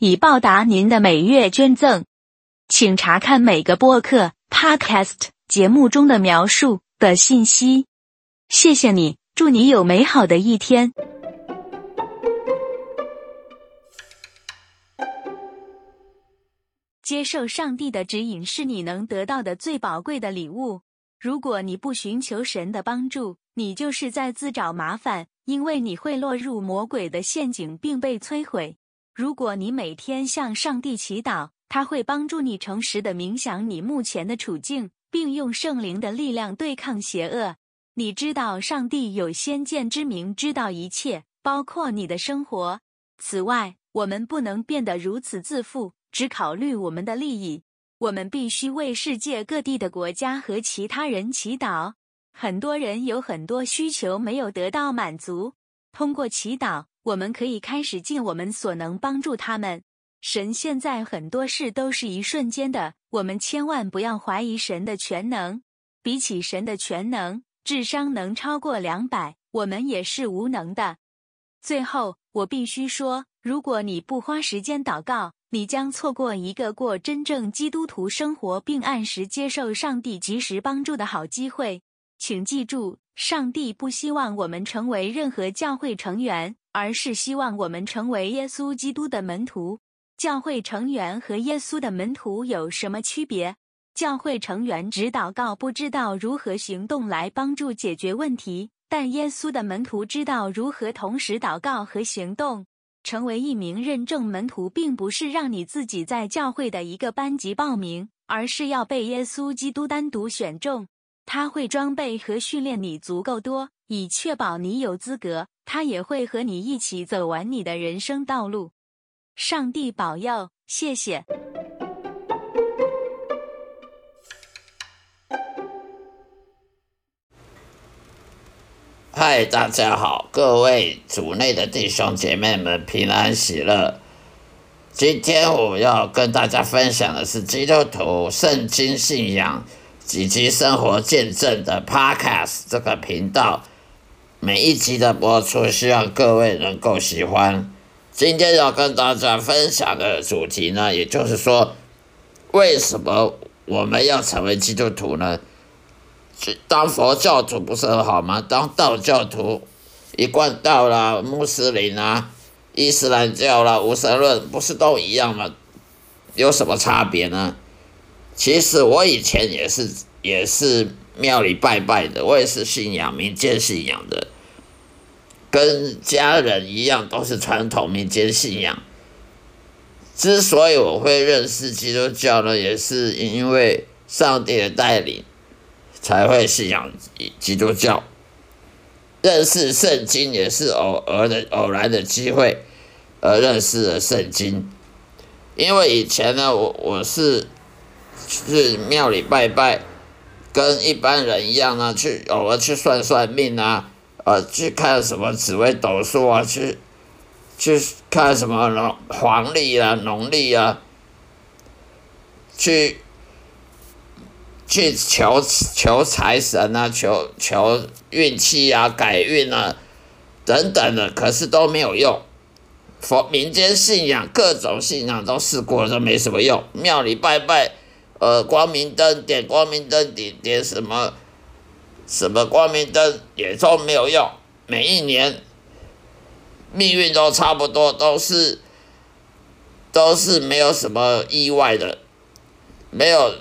以报答您的每月捐赠，请查看每个播客 （podcast） 节目中的描述的信息。谢谢你，祝你有美好的一天。接受上帝的指引是你能得到的最宝贵的礼物。如果你不寻求神的帮助，你就是在自找麻烦，因为你会落入魔鬼的陷阱并被摧毁。如果你每天向上帝祈祷，他会帮助你诚实的冥想你目前的处境，并用圣灵的力量对抗邪恶。你知道上帝有先见之明，知道一切，包括你的生活。此外，我们不能变得如此自负，只考虑我们的利益。我们必须为世界各地的国家和其他人祈祷。很多人有很多需求没有得到满足，通过祈祷。我们可以开始尽我们所能帮助他们。神现在很多事都是一瞬间的，我们千万不要怀疑神的全能。比起神的全能，智商能超过两百，我们也是无能的。最后，我必须说，如果你不花时间祷告，你将错过一个过真正基督徒生活并按时接受上帝及时帮助的好机会。请记住，上帝不希望我们成为任何教会成员。而是希望我们成为耶稣基督的门徒。教会成员和耶稣的门徒有什么区别？教会成员只祷告，不知道如何行动来帮助解决问题；但耶稣的门徒知道如何同时祷告和行动。成为一名认证门徒，并不是让你自己在教会的一个班级报名，而是要被耶稣基督单独选中。他会装备和训练你足够多，以确保你有资格。他也会和你一起走完你的人生道路。上帝保佑，谢谢。嗨，大家好，各位组内的弟兄姐妹们，平安喜乐。今天我要跟大家分享的是基督徒圣经信仰以及生活见证的 Podcast 这个频道。每一集的播出，希望各位能够喜欢。今天要跟大家分享的主题呢，也就是说，为什么我们要成为基督徒呢？当佛教徒不是很好吗？当道教徒，一贯道啦、穆斯林啦、伊斯兰教啦、无神论，不是都一样吗？有什么差别呢？其实我以前也是，也是。庙里拜拜的，我也是信仰民间信仰的，跟家人一样，都是传统民间信仰。之所以我会认识基督教呢，也是因为上帝的带领，才会信仰基督教。认识圣经也是偶尔的偶然的机会而认识了圣经，因为以前呢，我我是是庙里拜拜。跟一般人一样呢，去偶尔去算算命啊，呃，去看什么紫微斗数啊，去去看什么农黄历啊、农历啊，去去求求财神啊，求求运气啊、改运啊等等的，可是都没有用。佛民间信仰各种信仰都试过了，都没什么用。庙里拜拜。呃，光明灯点光明灯，点点什么什么光明灯也都没有用。每一年命运都差不多，都是都是没有什么意外的，没有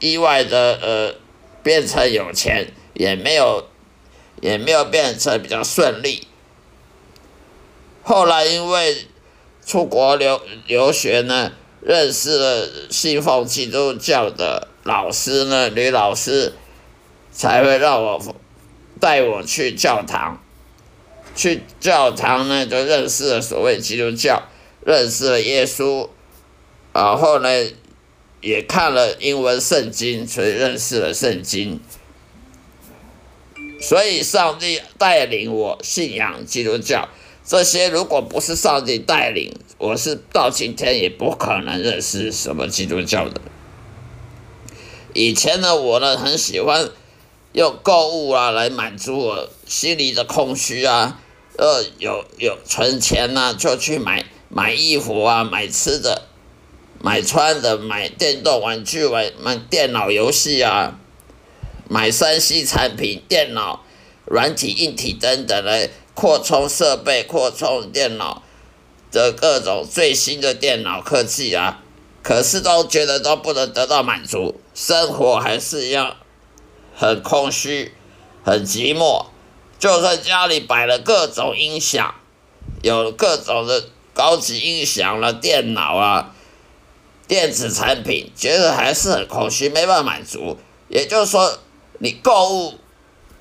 意外的呃变成有钱，也没有也没有变成比较顺利。后来因为出国留留学呢。认识了信奉基督教的老师呢，女老师才会让我带我去教堂。去教堂呢，就认识了所谓基督教，认识了耶稣，然后呢，也看了英文圣经，所以认识了圣经。所以上帝带领我信仰基督教，这些如果不是上帝带领，我是到今天也不可能认识什么基督教的。以前呢，我呢很喜欢用购物啊来满足我心里的空虚啊，呃，有有存钱呢就去买买衣服啊，买吃的，买穿的，买电动玩具，玩买电脑游戏啊。买三 C 产品、电脑、软体、硬体等等来扩充设备、扩充电脑的各种最新的电脑科技啊，可是都觉得都不能得到满足，生活还是一样很空虚、很寂寞。就算家里摆了各种音响，有各种的高级音响了、电脑啊、电子产品，觉得还是很空虚，没办法满足。也就是说。你购物，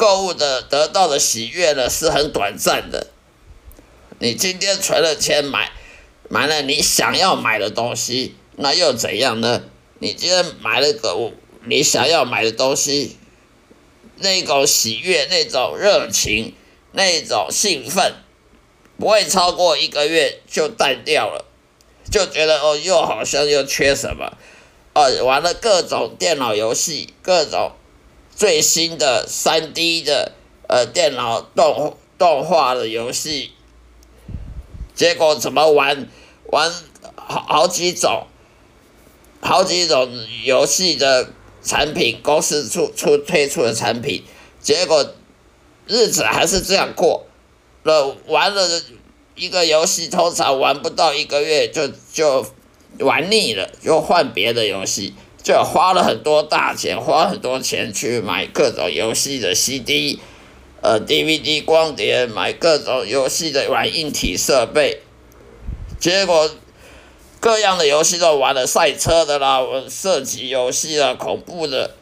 购物的得到的喜悦呢是很短暂的。你今天存了钱买，买了你想要买的东西，那又怎样呢？你今天买了个你想要买的东西，那种喜悦、那种热情、那种兴奋，不会超过一个月就淡掉了，就觉得哦，又好像又缺什么，哦，玩了各种电脑游戏，各种。最新的三 D 的呃电脑动动画的游戏，结果怎么玩？玩好好几种，好几种游戏的产品公司出出推出的产品，结果日子还是这样过，那玩了一个游戏，通常玩不到一个月就就玩腻了，就换别的游戏。就花了很多大钱，花很多钱去买各种游戏的 CD，呃 DVD 光碟，买各种游戏的软硬体设备，结果各样的游戏都玩了，赛车的啦，射击游戏啦，恐怖的，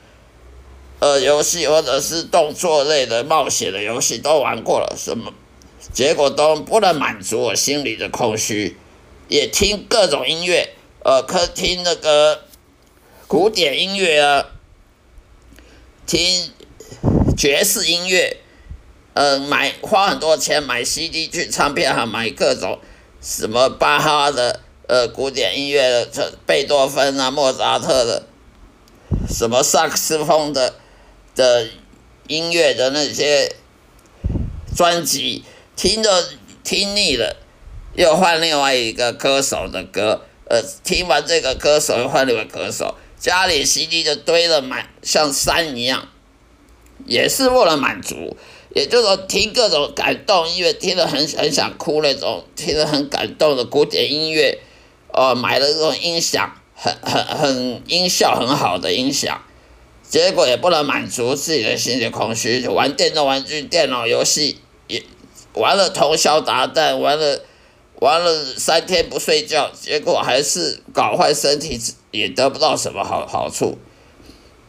呃游戏或者是动作类的冒险的游戏都玩过了，什么结果都不能满足我心里的空虚，也听各种音乐，呃，可听那个。古典音乐啊，听爵士音乐，呃，买花很多钱买 CD 去唱片行买各种什么巴哈的呃古典音乐的，贝多芬啊、莫扎特的，什么萨克斯风的的音乐的那些专辑，听着听腻了，又换另外一个歌手的歌，呃，听完这个歌手又换另外歌手。家里 CD 就堆了满，像山一样，也是为了满足。也就是说，听各种感动音乐，听得很很想哭那种，听得很感动的古典音乐，哦，买了这种音响，很很很音效很好的音响，结果也不能满足自己的心理空虚，就玩电动玩具、电脑游戏，也玩了通宵达旦，玩了。玩了三天不睡觉，结果还是搞坏身体，也得不到什么好好处。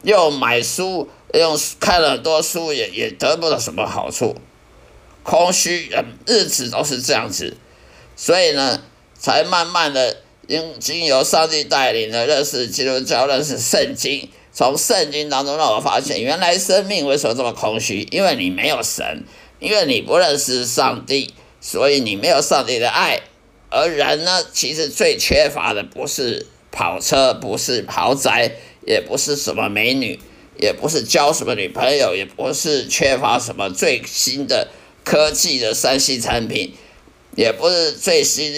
又买书，又看了很多书，也也得不到什么好处。空虚，日子都是这样子。所以呢，才慢慢的经经由上帝带领的认识基督教，认识圣经。从圣经当中让我发现，原来生命为什么这么空虚？因为你没有神，因为你不认识上帝。所以你没有上帝的爱，而人呢，其实最缺乏的不是跑车，不是豪宅，也不是什么美女，也不是交什么女朋友，也不是缺乏什么最新的科技的三 C 产品，也不是最新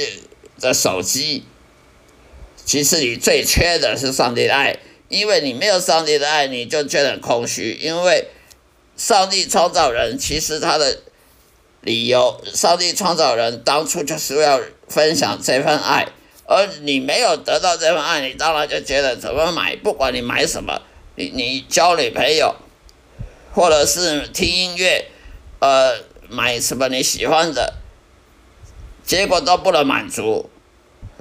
的手机。其实你最缺的是上帝的爱，因为你没有上帝的爱，你就觉得很空虚。因为上帝创造人，其实他的。理由，上帝创造人当初就是要分享这份爱，而你没有得到这份爱，你当然就觉得怎么买，不管你买什么，你你交女朋友，或者是听音乐，呃，买什么你喜欢的，结果都不能满足，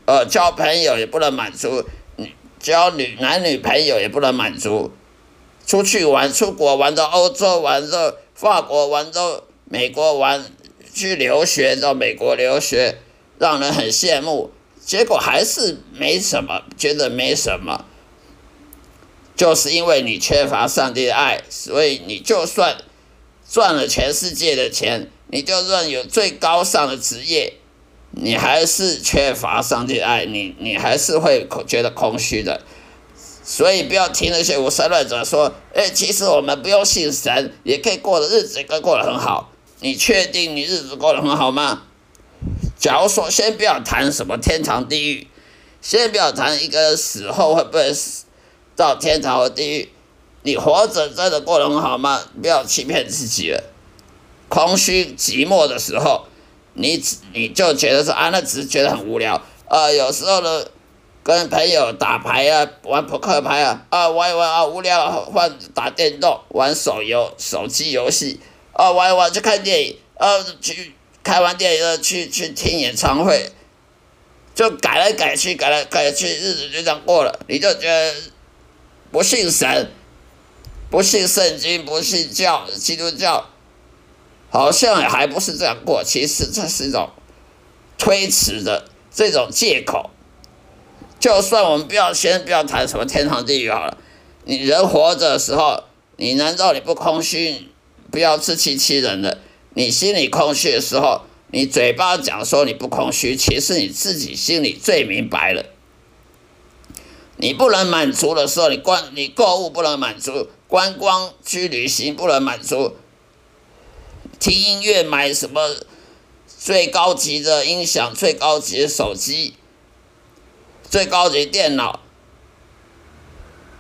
呃，交朋友也不能满足，你交女男女朋友也不能满足，出去玩，出国玩到欧洲，玩到法国，玩到。美国玩去留学到美国留学，让人很羡慕。结果还是没什么，觉得没什么，就是因为你缺乏上帝的爱，所以你就算赚了全世界的钱，你就算有最高尚的职业，你还是缺乏上帝的爱，你你还是会觉得空虚的。所以不要听那些无神论者说，哎，其实我们不用信神，也可以过的日子，可以过得很好。你确定你日子过得很好吗？假如说，先不要谈什么天堂地狱，先不要谈一个死后会不会死到天堂和地狱，你活着真的过得很好吗？不要欺骗自己了。空虚寂寞的时候，你你就觉得说啊，那只是觉得很无聊。呃，有时候呢。跟朋友打牌啊，玩扑克牌啊，啊玩一玩啊无聊，换打电动，玩手游、手机游戏，啊玩一玩去看电影，啊去看完电影了去去听演唱会，就改来改去，改来改去，日子就这样过了。你就觉得不信神，不信圣经，不信教，基督教，好像还不是这样过。其实这是一种推辞的这种借口。就算我们不要先不要谈什么天堂地狱好了，你人活着的时候，你难道你不空虚？不要自欺欺人了。你心里空虚的时候，你嘴巴讲说你不空虚，其实你自己心里最明白了。你不能满足的时候，你观你购物不能满足，观光去旅行不能满足，听音乐买什么最高级的音响、最高级的手机。最高级电脑，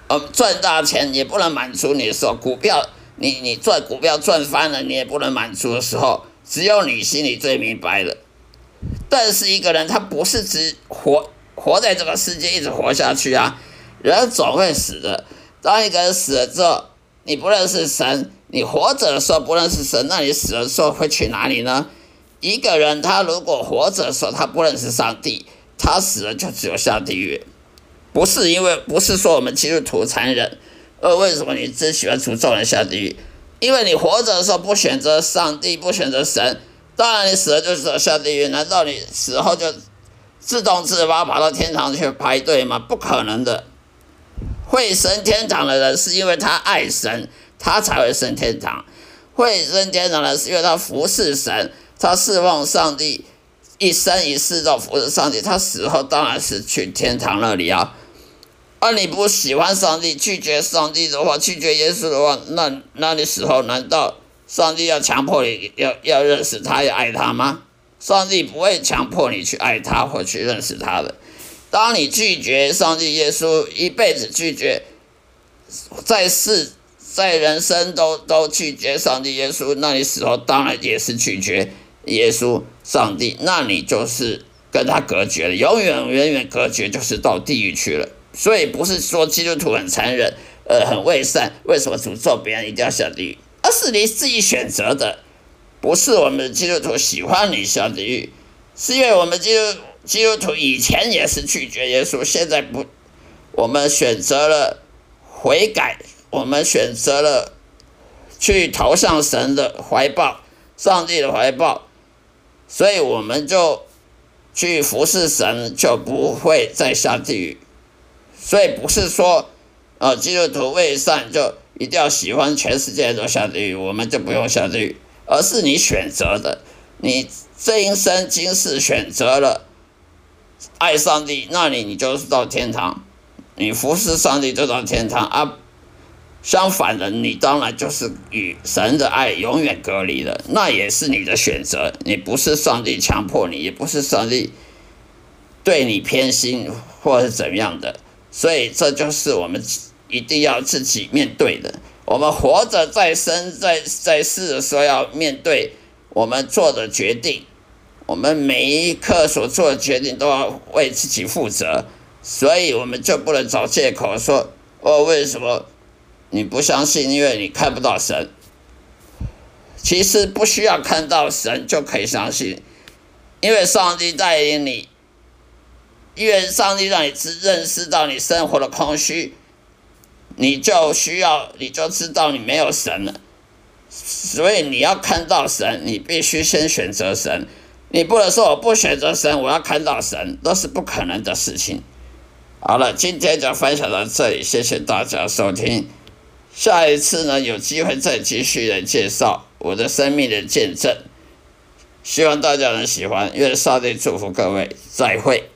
呃，赚大钱也不能满足你的时候，股票你你赚股票赚翻了，你也不能满足的时候，只有你心里最明白了。但是一个人他不是只活活在这个世界一直活下去啊，人总会死的。当一个人死了之后，你不认识神，你活着的时候不认识神，那你死了之后会去哪里呢？一个人他如果活着的时候他不认识上帝。他死了就只有下地狱，不是因为不是说我们基督徒残忍，呃，为什么你只喜欢诅咒人下地狱？因为你活着的时候不选择上帝，不选择神，当然你死了就是下地狱。难道你死后就自动自发跑到天堂去排队吗？不可能的。会升天堂的人是因为他爱神，他才会升天堂。会升天堂的是因为他服侍神，他侍奉上帝。一生一世都服侍上帝，他死后当然是去天堂那里啊。而你不喜欢上帝，拒绝上帝的话，拒绝耶稣的话，那那你死后难道上帝要强迫你要要认识他，要爱他吗？上帝不会强迫你去爱他或去认识他的。当你拒绝上帝、耶稣，一辈子拒绝，在世在人生都都拒绝上帝、耶稣，那你死后当然也是拒绝。耶稣、上帝，那你就是跟他隔绝了，永远、远远隔绝，就是到地狱去了。所以不是说基督徒很残忍，呃，很伪善，为什么诅咒别人一定要下地狱？而是你自己选择的，不是我们基督徒喜欢你下地狱，是因为我们基督基督徒以前也是拒绝耶稣，现在不，我们选择了悔改，我们选择了去投向神的怀抱，上帝的怀抱。所以我们就去服侍神，就不会再下地狱。所以不是说，呃，基督徒为善就一定要喜欢全世界都下地狱，我们就不用下地狱，而是你选择的，你这一生今世选择了爱上帝，那你你就是到天堂，你服侍上帝就到天堂啊。相反的，你当然就是与神的爱永远隔离了，那也是你的选择。你不是上帝强迫你，也不是上帝对你偏心或者是怎样的，所以这就是我们一定要自己面对的。我们活着在生在在世的时候，要面对我们做的决定，我们每一刻所做的决定都要为自己负责，所以我们就不能找借口说哦，为什么？你不相信，因为你看不到神。其实不需要看到神就可以相信，因为上帝带领你，因为上帝让你知认识到你生活的空虚，你就需要，你就知道你没有神了。所以你要看到神，你必须先选择神。你不能说我不选择神，我要看到神，都是不可能的事情。好了，今天就分享到这里，谢谢大家收听。下一次呢，有机会再继续来介绍我的生命的见证。希望大家能喜欢，愿上帝祝福各位，再会。